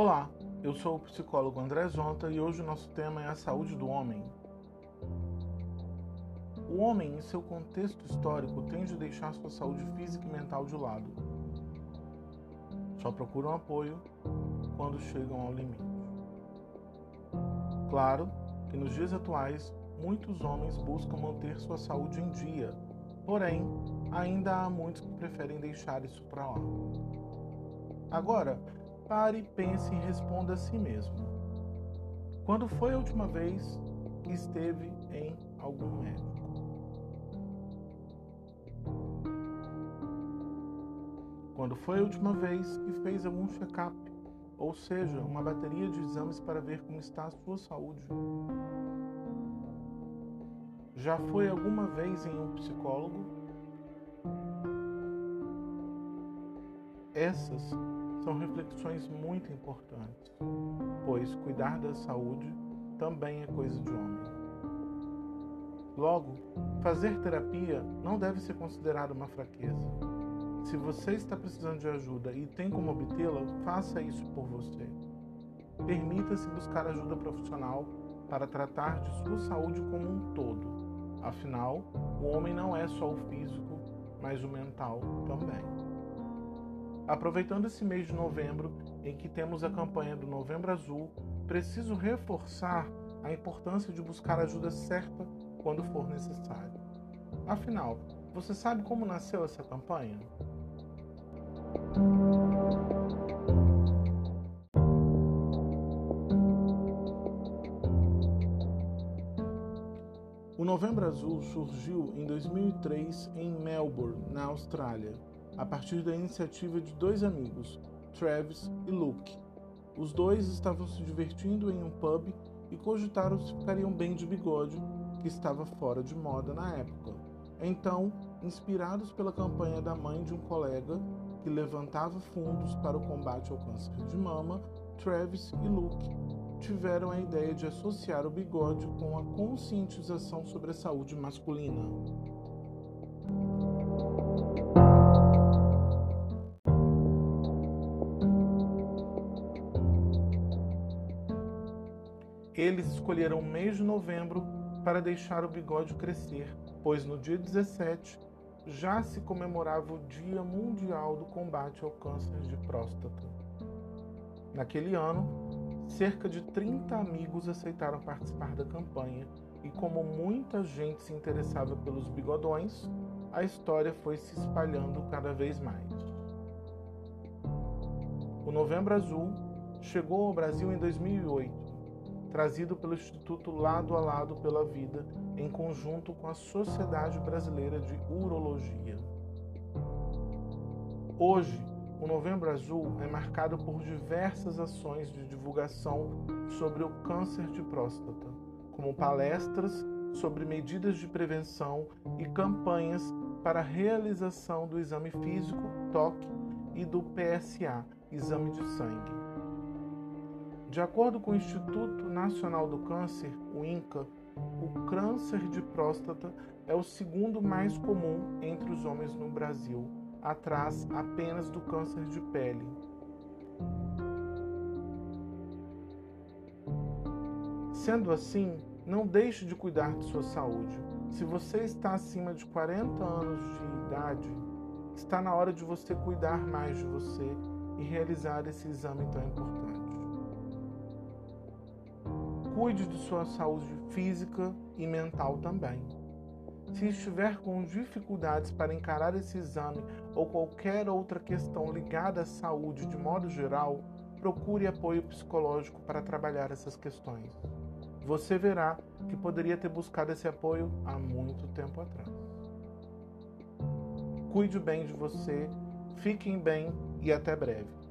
Olá, eu sou o psicólogo André Zonta e hoje o nosso tema é a saúde do homem. O homem, em seu contexto histórico, tende a deixar sua saúde física e mental de lado. Só procuram apoio quando chegam ao limite. Claro que nos dias atuais, muitos homens buscam manter sua saúde em dia, porém, ainda há muitos que preferem deixar isso para lá. Agora, pare, pense e responda a si mesmo. Quando foi a última vez que esteve em algum médico? Quando foi a última vez que fez algum check-up, ou seja, uma bateria de exames para ver como está a sua saúde? Já foi alguma vez em um psicólogo? Essas são reflexões muito importantes, pois cuidar da saúde também é coisa de homem. Logo, fazer terapia não deve ser considerado uma fraqueza. Se você está precisando de ajuda e tem como obtê-la, faça isso por você. Permita-se buscar ajuda profissional para tratar de sua saúde como um todo. Afinal, o homem não é só o físico, mas o mental também. Aproveitando esse mês de novembro, em que temos a campanha do Novembro Azul, preciso reforçar a importância de buscar ajuda certa quando for necessário. Afinal, você sabe como nasceu essa campanha? O Novembro Azul surgiu em 2003 em Melbourne, na Austrália a partir da iniciativa de dois amigos, Travis e Luke. Os dois estavam se divertindo em um pub e cogitaram se ficariam bem de bigode, que estava fora de moda na época. Então, inspirados pela campanha da mãe de um colega que levantava fundos para o combate ao câncer de mama, Travis e Luke tiveram a ideia de associar o bigode com a conscientização sobre a saúde masculina. Eles escolheram o mês de novembro para deixar o bigode crescer, pois no dia 17 já se comemorava o Dia Mundial do Combate ao Câncer de Próstata. Naquele ano, cerca de 30 amigos aceitaram participar da campanha e, como muita gente se interessava pelos bigodões, a história foi se espalhando cada vez mais. O Novembro Azul chegou ao Brasil em 2008 trazido pelo Instituto Lado a Lado pela Vida, em conjunto com a Sociedade Brasileira de Urologia. Hoje, o Novembro Azul é marcado por diversas ações de divulgação sobre o câncer de próstata, como palestras sobre medidas de prevenção e campanhas para a realização do exame físico, toque e do PSA, exame de sangue. De acordo com o Instituto Nacional do Câncer, o INCA, o câncer de próstata é o segundo mais comum entre os homens no Brasil, atrás apenas do câncer de pele. Sendo assim, não deixe de cuidar de sua saúde. Se você está acima de 40 anos de idade, está na hora de você cuidar mais de você e realizar esse exame tão importante. Cuide de sua saúde física e mental também. Se estiver com dificuldades para encarar esse exame ou qualquer outra questão ligada à saúde de modo geral, procure apoio psicológico para trabalhar essas questões. Você verá que poderia ter buscado esse apoio há muito tempo atrás. Cuide bem de você, fiquem bem e até breve.